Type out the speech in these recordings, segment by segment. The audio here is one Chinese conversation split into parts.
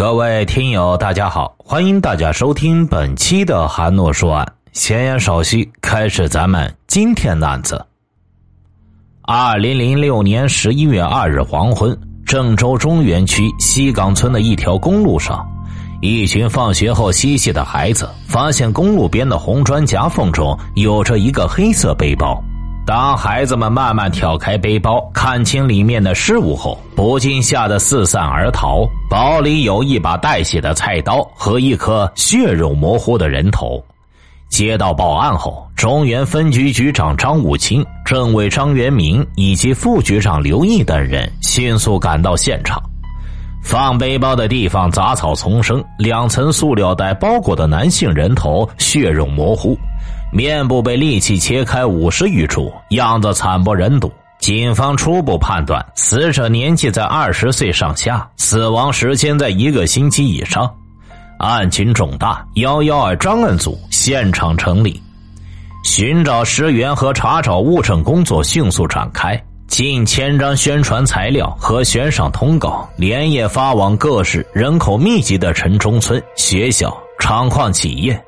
各位听友，大家好，欢迎大家收听本期的韩诺说案。闲言少叙，开始咱们今天的案子。二零零六年十一月二日黄昏，郑州中原区西岗村的一条公路上，一群放学后嬉戏的孩子发现公路边的红砖夹缝中有着一个黑色背包。当孩子们慢慢挑开背包，看清里面的事物后，不禁吓得四散而逃。包里有一把带血的菜刀和一颗血肉模糊的人头。接到报案后，中原分局局长张武清、政委张元明以及副局长刘毅等人迅速赶到现场。放背包的地方杂草丛生，两层塑料袋包裹的男性人头血肉模糊。面部被利器切开五十余处，样子惨不忍睹。警方初步判断，死者年纪在二十岁上下，死亡时间在一个星期以上。案情重大，幺幺二专案组现场成立，寻找尸源和查找物证工作迅速展开。近千张宣传材料和悬赏通告连夜发往各市人口密集的城中村、学校、厂矿、企业。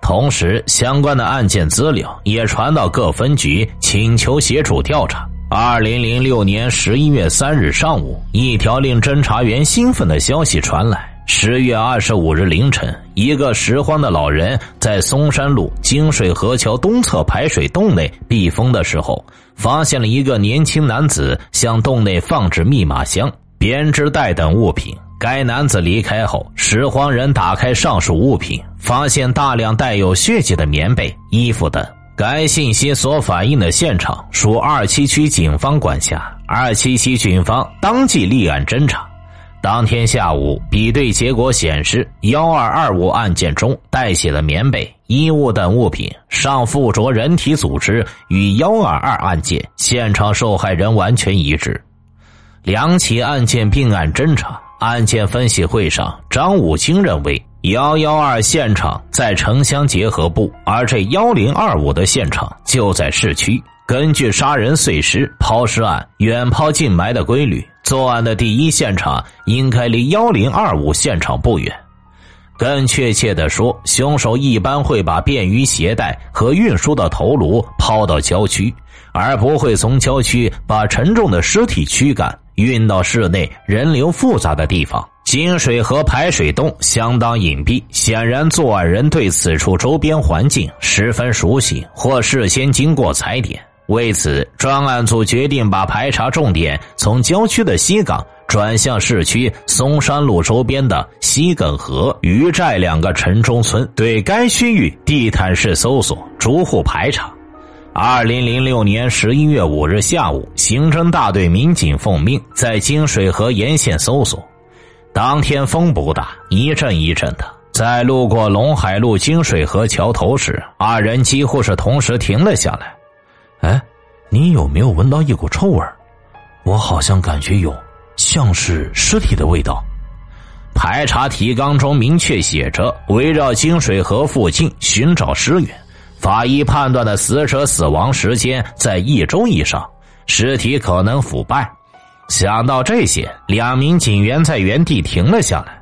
同时，相关的案件资料也传到各分局，请求协助调查。二零零六年十一月三日上午，一条令侦查员兴奋的消息传来：十月二十五日凌晨，一个拾荒的老人在松山路金水河桥东侧排水洞内避风的时候，发现了一个年轻男子向洞内放置密码箱、编织袋等物品。该男子离开后，拾荒人打开上述物品，发现大量带有血迹的棉被、衣服等。该信息所反映的现场属二七区警方管辖，二七区警方当即立案侦查。当天下午，比对结果显示，幺二二五案件中带血的棉被、衣物等物品上附着人体组织与幺二二案件现场受害人完全一致。两起案件并案侦查。案件分析会上，张武清认为幺幺二现场在城乡结合部，而这幺零二五的现场就在市区。根据杀人碎尸、抛尸案远抛近埋的规律，作案的第一现场应该离幺零二五现场不远。更确切的说，凶手一般会把便于携带和运输的头颅抛到郊区，而不会从郊区把沉重的尸体驱赶。运到室内人流复杂的地方，金水河排水洞相当隐蔽，显然作案人对此处周边环境十分熟悉，或事先经过踩点。为此，专案组决定把排查重点从郊区的西岗转向市区松山路周边的西埂河、余寨两个城中村，对该区域地毯式搜索，逐户排查。二零零六年十一月五日下午，刑侦大队民警奉命在金水河沿线搜索。当天风不大，一阵一阵的。在路过龙海路金水河桥头时，二人几乎是同时停了下来。哎，你有没有闻到一股臭味我好像感觉有，像是尸体的味道。排查提纲中明确写着：围绕金水河附近寻找尸源。法医判断的死者死亡时间在一周以上，尸体可能腐败。想到这些，两名警员在原地停了下来。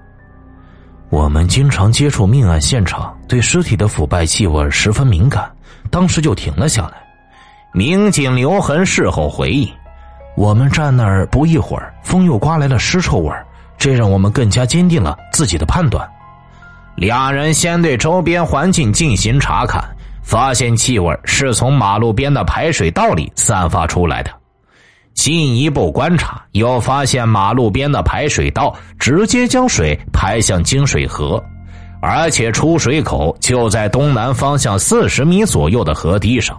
我们经常接触命案现场，对尸体的腐败气味十分敏感，当时就停了下来。民警刘恒事后回忆：“我们站那儿不一会儿，风又刮来了尸臭味这让我们更加坚定了自己的判断。”两人先对周边环境进行查看。发现气味是从马路边的排水道里散发出来的，进一步观察，又发现马路边的排水道直接将水排向金水河，而且出水口就在东南方向四十米左右的河堤上。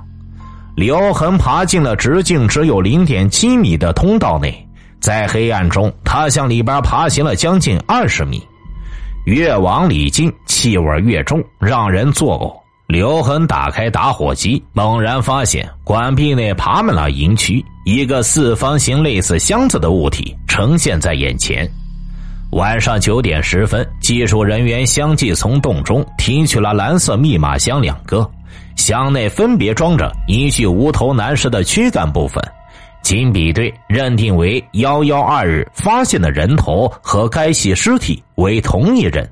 刘恒爬进了直径只有零点七米的通道内，在黑暗中，他向里边爬行了将近二十米，越往里进，气味越重，让人作呕。刘恒打开打火机，猛然发现管壁内爬满了蝇蛆，一个四方形类似箱子的物体呈现在眼前。晚上九点十分，技术人员相继从洞中提取了蓝色密码箱两个，箱内分别装着一具无头男尸的躯干部分，经比对认定为幺幺二日发现的人头和该系尸体为同一人。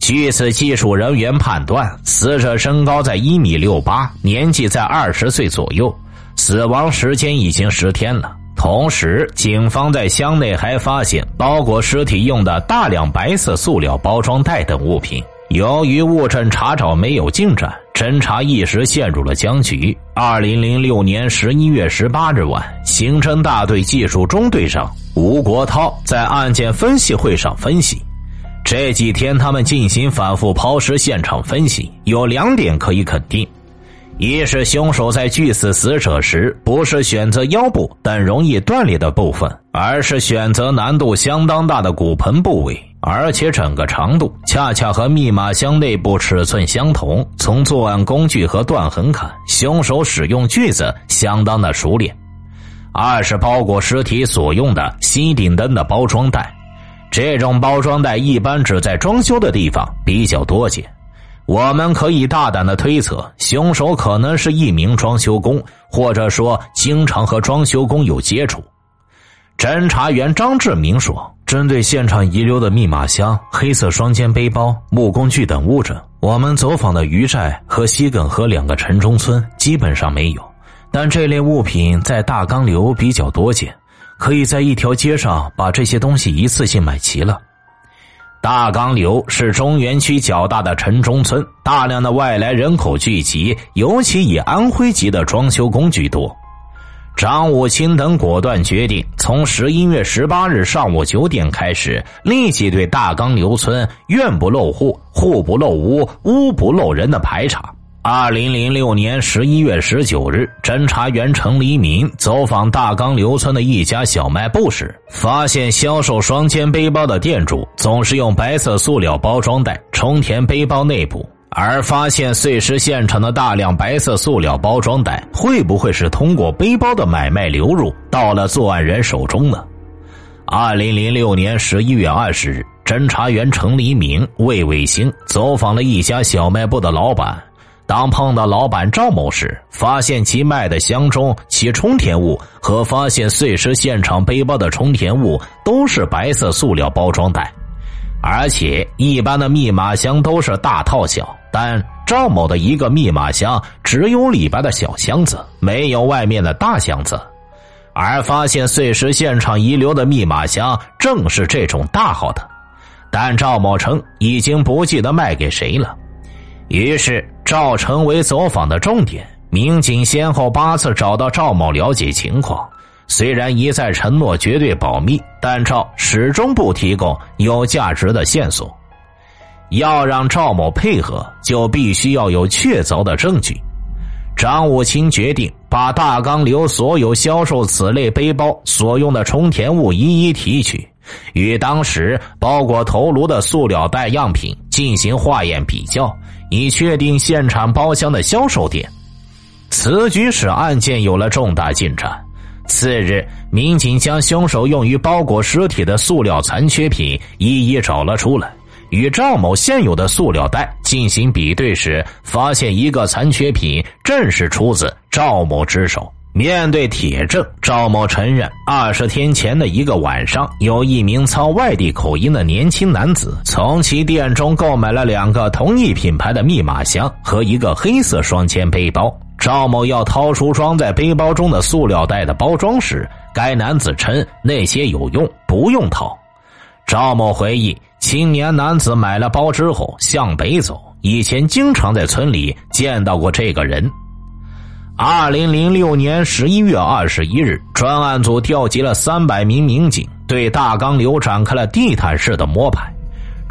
据此技术人员判断，死者身高在一米六八，年纪在二十岁左右，死亡时间已经十天了。同时，警方在箱内还发现包裹尸体用的大量白色塑料包装袋等物品。由于物证查找没有进展，侦查一时陷入了僵局。二零零六年十一月十八日晚，刑侦大队技术中队长吴国涛在案件分析会上分析：这几天他们进行反复抛尸现场分析，有两点可以肯定：一是凶手在锯死死者时，不是选择腰部等容易断裂的部分，而是选择难度相当大的骨盆部位。而且整个长度恰恰和密码箱内部尺寸相同。从作案工具和断痕看，凶手使用锯子相当的熟练。二是包裹尸体所用的吸顶灯的包装袋，这种包装袋一般只在装修的地方比较多见。我们可以大胆的推测，凶手可能是一名装修工，或者说经常和装修工有接触。侦查员张志明说：“针对现场遗留的密码箱、黑色双肩背包、木工具等物证，我们走访的余寨和西埂河两个城中村基本上没有。但这类物品在大钢流比较多见，可以在一条街上把这些东西一次性买齐了。大钢流是中原区较大的城中村，大量的外来人口聚集，尤其以安徽籍的装修工居多。”张武清等果断决定，从十一月十八日上午九点开始，立即对大冈刘村院不漏户、户不漏屋、屋不漏人的排查。二零零六年十一月十九日，侦查员程黎明走访大冈刘村的一家小卖部时，发现销售双肩背包的店主总是用白色塑料包装袋充填背包内部。而发现碎尸现场的大量白色塑料包装袋，会不会是通过背包的买卖流入到了作案人手中呢？二零零六年十一月二十日，侦查员程黎明、魏伟星走访了一家小卖部的老板。当碰到老板赵某时，发现其卖的箱中其充填物和发现碎尸现场背包的充填物都是白色塑料包装袋。而且，一般的密码箱都是大套小，但赵某的一个密码箱只有里边的小箱子，没有外面的大箱子。而发现碎尸现场遗留的密码箱正是这种大号的，但赵某称已经不记得卖给谁了。于是，赵成为走访的重点，民警先后八次找到赵某了解情况。虽然一再承诺绝对保密，但赵始终不提供有价值的线索。要让赵某配合，就必须要有确凿的证据。张武清决定把大钢流所有销售此类背包所用的充填物一一提取，与当时包裹头颅的塑料袋样品进行化验比较，以确定现场包厢的销售点。此举使案件有了重大进展。次日，民警将凶手用于包裹尸体的塑料残缺品一一找了出来，与赵某现有的塑料袋进行比对时，发现一个残缺品正是出自赵某之手。面对铁证，赵某承认，二十天前的一个晚上，有一名操外地口音的年轻男子从其店中购买了两个同一品牌的密码箱和一个黑色双肩背包。赵某要掏出装在背包中的塑料袋的包装时，该男子称那些有用，不用掏。赵某回忆，青年男子买了包之后向北走，以前经常在村里见到过这个人。二零零六年十一月二十一日，专案组调集了三百名民警，对大钢流展开了地毯式的摸排。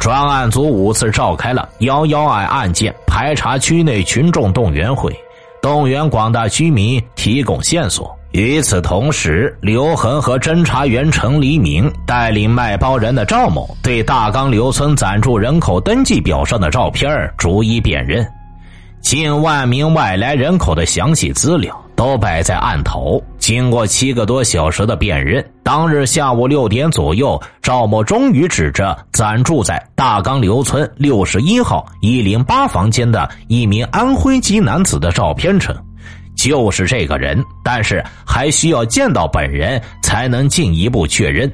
专案组五次召开了幺幺二案件排查区内群众动员会。动员广大居民提供线索。与此同时，刘恒和侦查员程黎明带领卖包人的赵某，对大冈刘村暂住人口登记表上的照片逐一辨认。近万名外来人口的详细资料都摆在案头。经过七个多小时的辨认，当日下午六点左右，赵某终于指着暂住在大冈刘村六十一号一零八房间的一名安徽籍男子的照片称：“就是这个人，但是还需要见到本人才能进一步确认。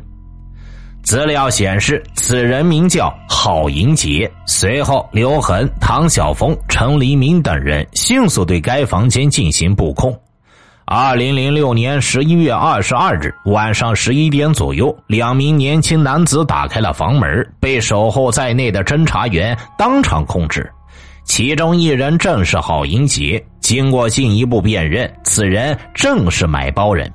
资料显示，此人名叫郝银杰。随后，刘恒、唐晓峰、陈黎明等人迅速对该房间进行布控。二零零六年十一月二十二日晚上十一点左右，两名年轻男子打开了房门，被守候在内的侦查员当场控制。其中一人正是郝银杰。经过进一步辨认，此人正是买包人。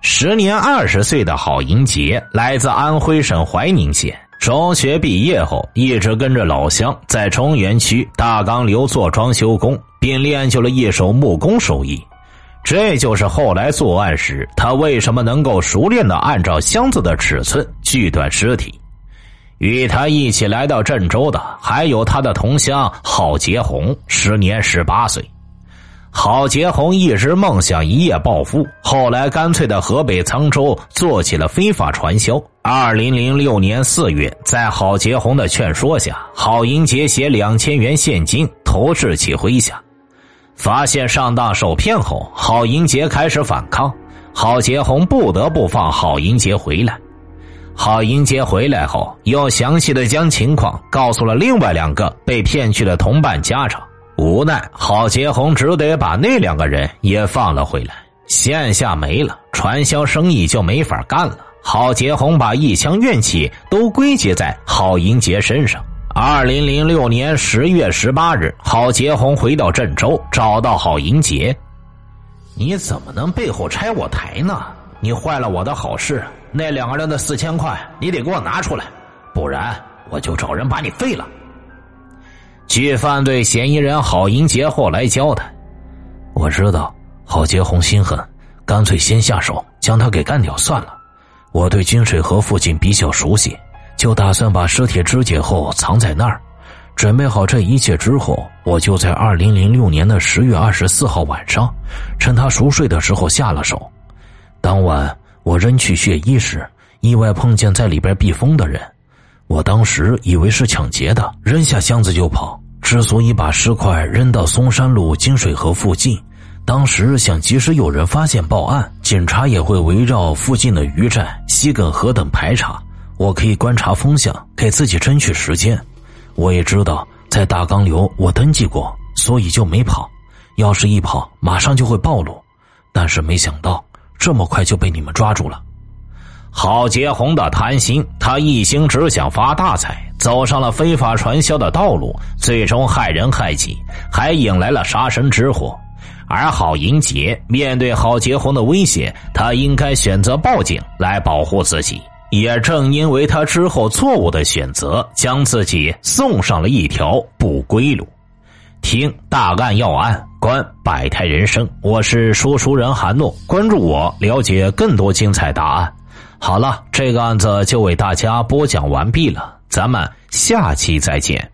时年二十岁的郝银杰来自安徽省怀宁县。中学毕业后，一直跟着老乡在中原区大钢流做装修工，并练就了一手木工手艺。这就是后来作案时他为什么能够熟练的按照箱子的尺寸锯断尸体。与他一起来到郑州的还有他的同乡郝杰红，时年十八岁。郝杰红一直梦想一夜暴富，后来干脆在河北沧州做起了非法传销。二零零六年四月，在郝杰红的劝说下，郝英杰携两千元现金投至其麾下。发现上当受骗后，郝英杰开始反抗，郝杰红不得不放郝英杰回来。郝英杰回来后，又详细的将情况告诉了另外两个被骗去的同伴家长。无奈，郝杰红只得把那两个人也放了回来。线下没了，传销生意就没法干了。郝杰红把一腔怨气都归结在郝英杰身上。二零零六年十月十八日，郝杰红回到郑州，找到郝英杰：“你怎么能背后拆我台呢？你坏了我的好事。那两个人的四千块，你得给我拿出来，不然我就找人把你废了。”据犯罪嫌疑人郝英杰后来交代，我知道郝杰红心狠，干脆先下手将他给干掉算了。我对金水河附近比较熟悉，就打算把尸体肢解后藏在那儿。准备好这一切之后，我就在二零零六年的十月二十四号晚上，趁他熟睡的时候下了手。当晚我扔去血衣时，意外碰见在里边避风的人。我当时以为是抢劫的，扔下箱子就跑。之所以把尸块扔到松山路金水河附近，当时想即使有人发现报案，警察也会围绕附近的渔站、西梗河等排查。我可以观察风向，给自己争取时间。我也知道在大钢流我登记过，所以就没跑。要是一跑，马上就会暴露。但是没想到这么快就被你们抓住了。郝杰红的贪心，他一心只想发大财，走上了非法传销的道路，最终害人害己，还引来了杀身之祸。而郝银杰面对郝杰红的威胁，他应该选择报警来保护自己。也正因为他之后错误的选择，将自己送上了一条不归路。听大案要案，观百态人生，我是说书人韩诺，关注我，了解更多精彩答案。好了，这个案子就为大家播讲完毕了，咱们下期再见。